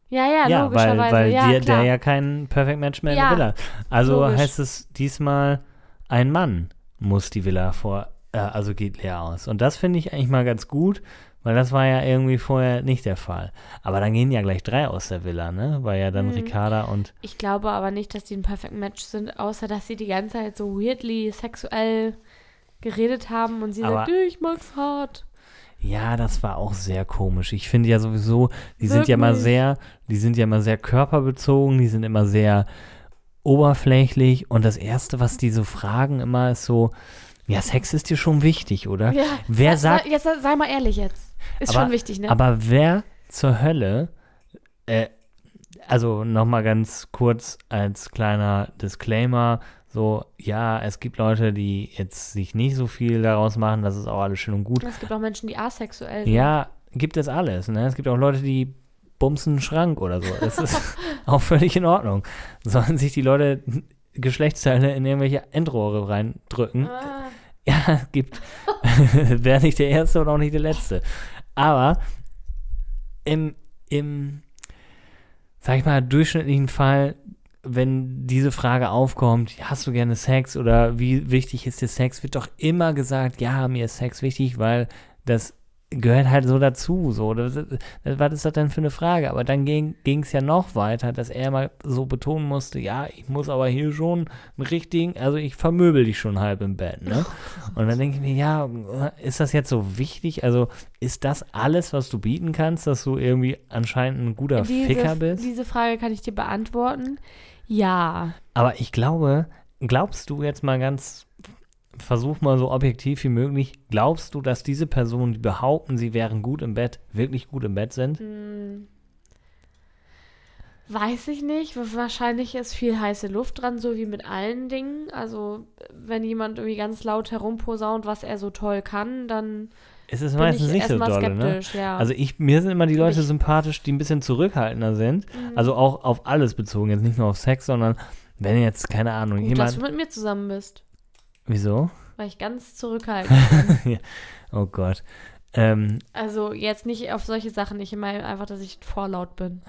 Ja, ja, Ja, weil, logischerweise. weil ja, dir, klar. der ja kein Perfect Match mehr in Ja, der Villa. Also logisch. heißt es diesmal, ein Mann muss die Villa vor, äh, also geht leer aus. Und das finde ich eigentlich mal ganz gut, weil das war ja irgendwie vorher nicht der Fall. Aber dann gehen ja gleich drei aus der Villa, ne? Weil ja dann Mhm. Ricarda und Ich glaube aber nicht, dass die ein Perfect Match sind, außer dass sie die ganze Zeit so weirdly sexuell geredet haben und sie Aber- sagt, ich mag's hart. Ja, das war auch sehr komisch. Ich finde ja sowieso, die sind ja mal Wirklich? sehr, die sind ja mal sehr körperbezogen, die sind immer sehr oberflächlich und das erste, was die so fragen immer ist so, ja, Sex ist dir schon wichtig, oder? Ja, Wer sagt, Jetzt sei mal ehrlich jetzt. Ist Aber- schon wichtig, ne? aber wer zur Hölle, äh, also nochmal ganz kurz als kleiner Disclaimer, so, ja, es gibt Leute, die jetzt sich nicht so viel daraus machen, das ist auch alles schön und gut. es gibt auch Menschen, die asexuell sind. Ja, gibt es alles. Ne? Es gibt auch Leute, die bumsen einen Schrank oder so. Das ist auch völlig in Ordnung. Sollen sich die Leute Geschlechtsteile in irgendwelche Endrohre reindrücken. Ah, Ja, es gibt. Wäre nicht der Erste und auch nicht der Letzte. Aber im, im, sag ich mal, durchschnittlichen Fall, wenn diese Frage aufkommt, hast du gerne Sex oder wie wichtig ist dir Sex, wird doch immer gesagt, ja, mir ist Sex wichtig, weil das gehört halt so dazu. So. Das, das, was ist das denn für eine Frage? Aber dann ging es ja noch weiter, dass er mal so betonen musste, ja, ich muss aber hier schon einen richtigen, also ich vermöbel dich schon halb im Bett, ne? Und dann denke ich mir, ja, ist das jetzt so wichtig? Also ist das alles, was du bieten kannst, dass du irgendwie anscheinend ein guter Ficker bist? Diese Frage kann ich dir beantworten. Ja. Aber ich glaube, glaubst du jetzt mal ganz versuch mal so objektiv wie möglich. Glaubst du, dass diese Personen, die behaupten, sie wären gut im Bett, wirklich gut im Bett sind? Hm. Weiß ich nicht. Wahrscheinlich ist viel heiße Luft dran, so wie mit allen Dingen. Also, wenn jemand irgendwie ganz laut herumposaunt, was er so toll kann, dann Es ist meistens ich nicht so dolle, ne? skeptisch, ja. Also ich, mir sind immer die Leute Ich- sympathisch, die ein bisschen zurückhaltender sind. Mhm. Also auch auf alles bezogen, jetzt nicht nur auf Sex, sondern wenn jetzt, keine Ahnung, Gut, dass jemand. du mit mir zusammen bist, Wieso? weil ich ganz zurückhaltend bin. Oh Gott. Ähm, Also jetzt nicht auf solche Sachen, ich meine einfach, dass ich vorlaut bin.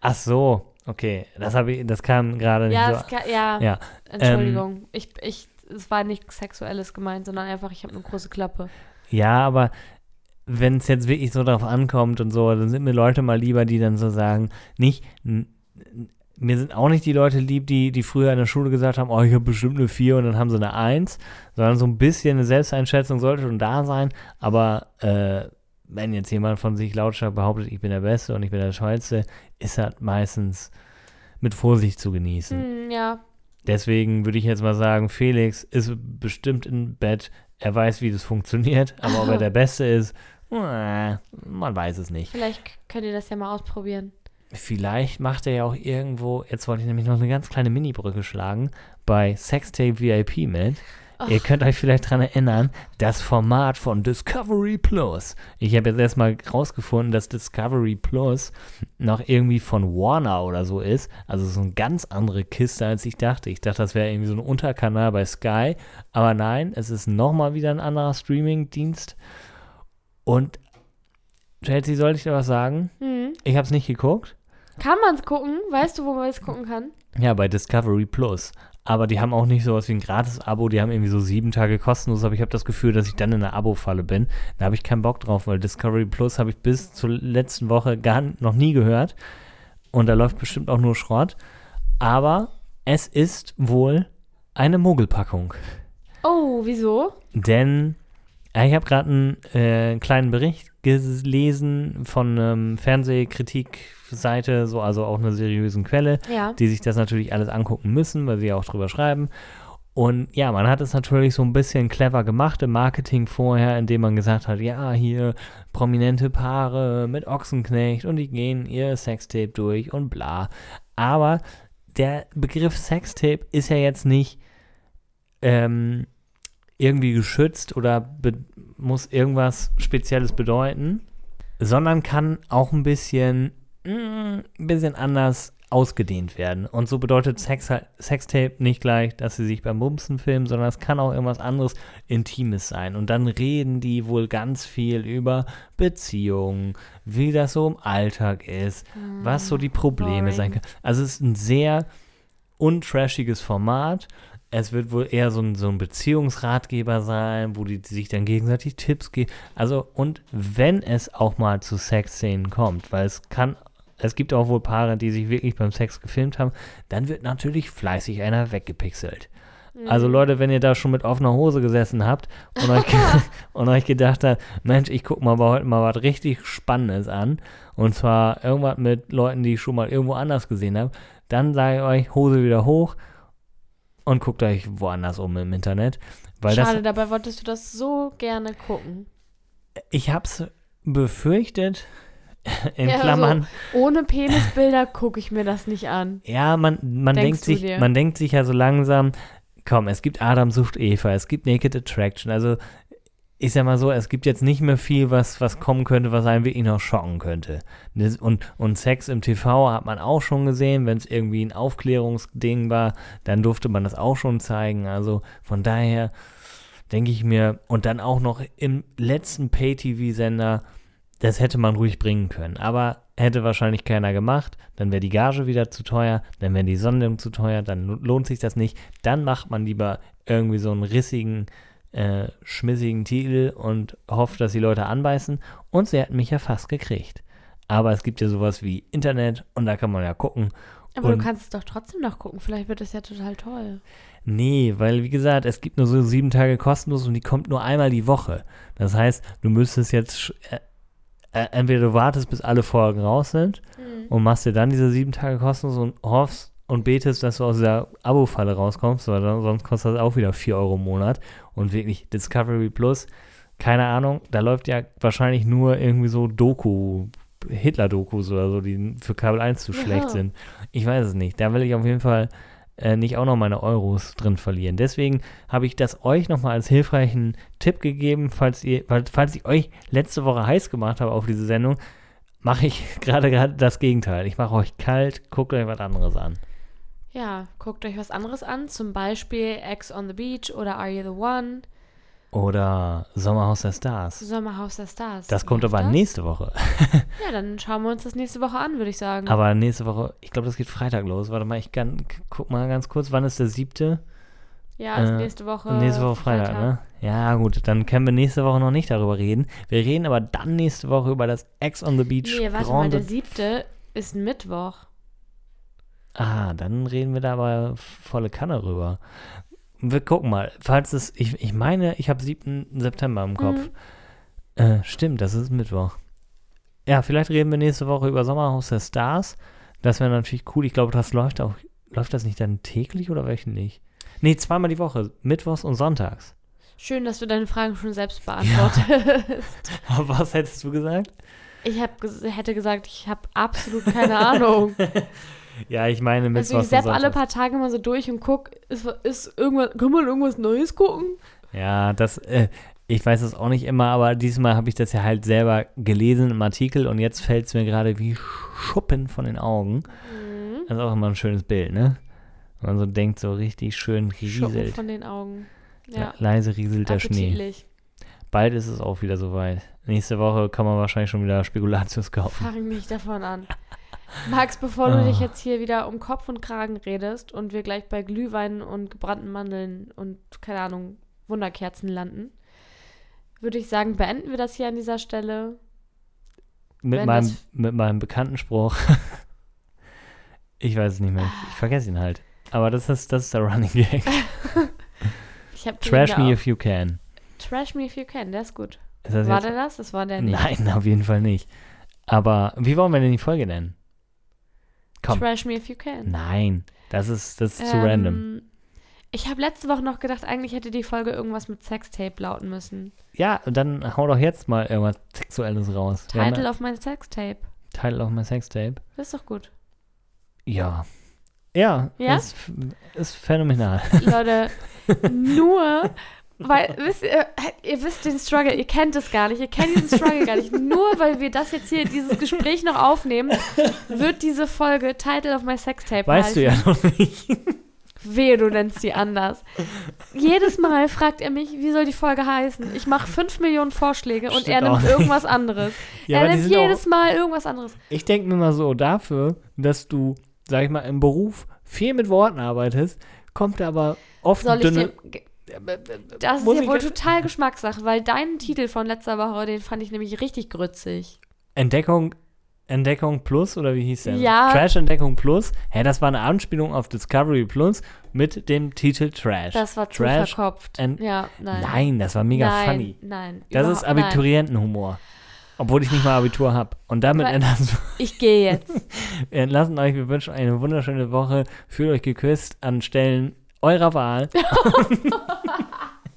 ach so, okay. Das habe ich, das kam gerade nicht Ja, so. es kann, ja, Ja, Entschuldigung. ich, ich, es war nichts Sexuelles gemeint, sondern einfach, ich habe eine große Klappe. Ja, aber wenn es jetzt wirklich so darauf ankommt und so, dann sind mir Leute mal lieber, die dann so sagen, nicht, mir sind auch nicht die Leute lieb, die, die früher in der Schule gesagt haben, oh, ich habe bestimmt eine 4 und dann haben sie eine 1, sondern so ein bisschen eine Selbsteinschätzung sollte schon da sein, aber äh, wenn jetzt jemand von sich lautstark behauptet, ich bin der Beste und ich bin der Tollste, ist das meistens mit Vorsicht zu genießen. Hm, ja, Deswegen würde ich jetzt mal sagen, Felix ist bestimmt im Bett. Er weiß, wie das funktioniert, aber ob er der Beste ist, äh, man weiß es nicht. vielleicht könnt ihr das ja mal ausprobieren. Vielleicht macht er ja auch irgendwo, jetzt wollte ich nämlich noch eine ganz kleine Mini-Brücke schlagen, bei Sextape VIP mit. Ihr könnt euch vielleicht dran erinnern, das Format von Discovery Plus. Ich habe jetzt erstmal rausgefunden, dass Discovery Plus noch irgendwie von Warner oder so ist. Also so eine ganz andere Kiste, als ich dachte. Ich dachte, das wäre irgendwie so ein Unterkanal bei Sky. Aber nein, es ist nochmal wieder ein anderer Streaming-Dienst. Und Chelsea, sollte ich dir was sagen? Hm. Ich habe es nicht geguckt. Kann man es gucken? Weißt du, wo man es gucken kann? Ja, bei Discovery Plus. Aber die haben auch nicht sowas wie ein Gratis-Abo, die haben irgendwie so sieben Tage kostenlos, aber ich habe das Gefühl, dass ich dann in einer Abo-Falle bin. Da habe ich keinen Bock drauf, weil Discovery Plus habe ich bis zur letzten Woche gar noch nie gehört. Und da läuft bestimmt auch nur Schrott. Aber es ist wohl eine Mogelpackung. Oh, wieso? Denn ja, ich habe gerade einen äh, kleinen Bericht gelesen von ähm, Fernsehkritikseite, so also auch einer seriösen Quelle Ja. die sich das natürlich alles angucken müssen, weil sie ja auch drüber schreiben. Und ja, man hat es natürlich so ein bisschen clever gemacht im Marketing vorher, indem man gesagt hat, ja, hier prominente Paare mit Ochsenknecht und die gehen ihr Sextape durch und bla. Aber der Begriff Sextape ist ja jetzt nicht ähm, irgendwie geschützt oder muss irgendwas Spezielles bedeuten, sondern kann auch ein bisschen, mm, ein bisschen anders ausgedehnt werden. Und so bedeutet Sex, halt- Sextape nicht gleich, dass sie sich beim Bumsen filmen, sondern es kann auch irgendwas anderes Intimes sein. Und dann reden die wohl ganz viel über Beziehungen, wie das so im Alltag ist, was so die Probleme boring. sein können. Also es ist ein sehr untrashiges Format. Es wird wohl eher so ein, so ein Beziehungsratgeber sein, wo die, die sich dann gegenseitig Tipps geben. Also, und wenn es auch mal zu Sexszenen kommt, weil es kann, es gibt auch wohl Paare, die sich wirklich beim Sex gefilmt haben, dann wird natürlich fleißig einer weggepixelt. Also Leute, wenn ihr da schon mit offener Hose gesessen habt und euch, und euch gedacht habt, Mensch, ich gucke mal heute mal was richtig Spannendes an, und zwar irgendwas mit Leuten, die ich schon mal irgendwo anders gesehen habe, dann sage ich euch, Hose wieder hoch und guckt euch woanders um im Internet. Weil Schade, das, dabei wolltest du das so gerne gucken. ich hab's befürchtet, in Ja, Klammern, Ohne Penisbilder gucke ich mir das nicht an. Ja, man, man, Denkst denkt sich, dir? man denkt sich ja so langsam, komm, es gibt Adam sucht Eva, es gibt Naked Attraction, also ich sag mal so, es gibt jetzt nicht mehr viel, was, was kommen könnte, was einen wirklich noch schocken könnte. Und, und Sex im TV hat man auch schon gesehen, wenn es irgendwie ein Aufklärungsding war, dann durfte man das auch schon zeigen. Also von daher denke ich mir, und dann auch noch im letzten Pay-TV-Sender, das hätte man ruhig bringen können. Aber hätte wahrscheinlich keiner gemacht. Dann wäre die Gage wieder zu teuer, dann wäre die Sendung zu teuer, dann lohnt sich das nicht. Dann macht man lieber irgendwie so einen rissigen, äh, schmissigen Titel und hofft, dass die Leute anbeißen. Und sie hätten mich ja fast gekriegt. Aber es gibt ja sowas wie Internet und da kann man ja gucken. Aber Und- du kannst es doch trotzdem noch gucken. Vielleicht wird das ja total toll. Nee, weil wie gesagt, es gibt nur so sieben Tage kostenlos und die kommt nur einmal die Woche. Das heißt, du müsstest jetzt äh, äh, entweder du wartest, bis alle Folgen raus sind und machst dir dann diese sieben Tage kostenlos und hoffst und betest, dass du aus dieser Abo-Falle rauskommst, weil sonst kostet das auch wieder 4 Euro im Monat. Und wirklich, Discovery Plus, keine Ahnung, da läuft ja wahrscheinlich nur irgendwie so Doku, Hitler-Dokus oder so, die für Kabel 1 zu Ja. schlecht sind. Ich weiß es nicht. Da will ich auf jeden Fall äh, nicht auch noch meine Euros drin verlieren. Deswegen habe ich das euch nochmal als hilfreichen Tipp gegeben, falls ihr, falls ich euch letzte Woche heiß gemacht habe auf diese Sendung, mache ich gerade gerade das Gegenteil. Ich mache euch kalt, guckt euch was anderes an. Ja, guckt euch was anderes an, zum Beispiel Ex on the Beach oder Are You the One, Oder Sommerhaus der Stars. Sommerhaus der Stars. Das kommt aber das? nächste Woche. Ja, dann schauen wir uns das nächste Woche an, würde ich sagen. Aber nächste Woche, ich glaube, das geht Freitag los. Warte mal, ich kann, guck mal ganz kurz, wann ist der siebte? ja, ist äh, nächste Woche. nächste Woche Freitag, ne? Ja, gut, dann können wir nächste Woche noch nicht darüber reden. Wir reden aber dann nächste Woche über das Ex on the Beach. Nee, warte mal, Grande- der siebte ist Mittwoch. Ah, dann reden wir da aber volle Kanne rüber. Wir gucken mal. Falls es, ich, ich meine, ich habe 7. September im Kopf. Mhm. Äh, stimmt, das ist Mittwoch. Ja, vielleicht reden wir nächste Woche über Sommerhaus der Stars. Das wäre natürlich cool. Ich glaube, das läuft auch. Läuft das nicht dann täglich oder wöchentlich? Nee, zweimal die Woche. Mittwochs und sonntags. Schön, dass du deine Fragen schon selbst beantwortest. Aber was hättest du gesagt? Ich hab, hätte gesagt, ich habe absolut keine Ahnung. Ja, ich meine Also Mittwochs ich sepp alle paar Tage mal so durch und guck, ist, ist irgendwas, kann man irgendwas Neues gucken? Ja, das, äh, ich weiß es auch nicht immer, aber diesmal habe ich das ja halt selber gelesen im Artikel und jetzt fällt es mir gerade wie Schuppen von den Augen. Mhm. Das ist auch immer ein schönes Bild, ne? Wenn man so denkt, so richtig schön Schuppen rieselt. von den Augen. Ja, Leise rieselt der Schnee. Bald ist es auch wieder soweit. Nächste Woche kann man wahrscheinlich schon wieder Spekulatius kaufen. Fang nicht davon an. Max, bevor du Ah. dich jetzt hier wieder um Kopf und Kragen redest und wir gleich bei Glühwein und gebrannten Mandeln und, keine Ahnung, Wunderkerzen landen, würde ich sagen, beenden wir das hier an dieser Stelle. Mit Wenn meinem, mit meinem bekannten Spruch. ich weiß es nicht mehr. Ich, vergesse ihn halt. Aber das ist, das ist der Running Gag. Trash me if you can. Trash me if you can, der ist gut. Ist War jetzt? der das? Das war der nicht. Nein, auf jeden Fall nicht. Aber wie wollen wir denn die Folge nennen? Komm. Trash me if you can. Nein, das ist, das ist zu Ähm, random. Ich habe letzte Woche noch gedacht, eigentlich hätte die Folge irgendwas mit Sextape lauten müssen. Ja, und dann hau doch jetzt mal irgendwas Sexuelles raus. Title ja- of my Sextape. Title of my Sextape. Das ist doch gut. Ja. Ja, Ja? Ist, ist phänomenal. Leute, nur, weil, wisst ihr, ihr wisst den Struggle, ihr kennt es gar nicht, ihr kennt diesen Struggle gar nicht. Nur weil wir das jetzt hier, dieses Gespräch noch aufnehmen, wird diese Folge Title of My Sextape Weißt du heißen. ja noch nicht. Wehe, du nennst die anders. Jedes Mal fragt er mich, wie soll die Folge heißen? Ich mache fünf Millionen Vorschläge und Stimmt er auch nimmt irgendwas anderes. Ja, er nimmt jedes Mal irgendwas anderes. Ich denke mir mal so, dafür, dass du, sag ich mal, im Beruf viel mit Worten arbeitest, kommt aber oft Soll ich dünne. dir, das ist ja wohl total Geschmackssache, weil dein Titel von letzter Woche, den fand ich nämlich richtig grützig. Entdeckung, Entdeckung Plus oder wie hieß der? Ja. Trash Entdeckung Plus. Hä, das war eine Anspielung auf Discovery Plus mit dem Titel Trash. Das war zu Trash. verkopft. ja, nein. Nein, das war mega nein, funny. Nein, Das ist. Abiturientenhumor. Obwohl ich nicht mal Abitur habe. Und damit entlassen, Ich gehe jetzt. wir entlassen euch. Wir wünschen euch eine wunderschöne Woche. Fühlt euch geküsst an Stellen eurer Wahl.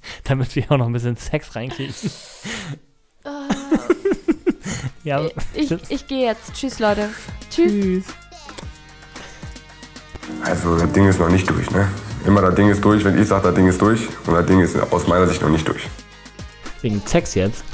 damit wir auch noch ein bisschen Sex reinkriegen. ja, ich ich, ich gehe jetzt. Tschüss, Leute. Tschüss. tschüss. Also das Ding ist noch nicht durch, ne? Immer das Ding ist durch, wenn ich sage, das Ding ist durch. Und das Ding ist aus meiner Sicht noch nicht durch. Wegen Sex jetzt.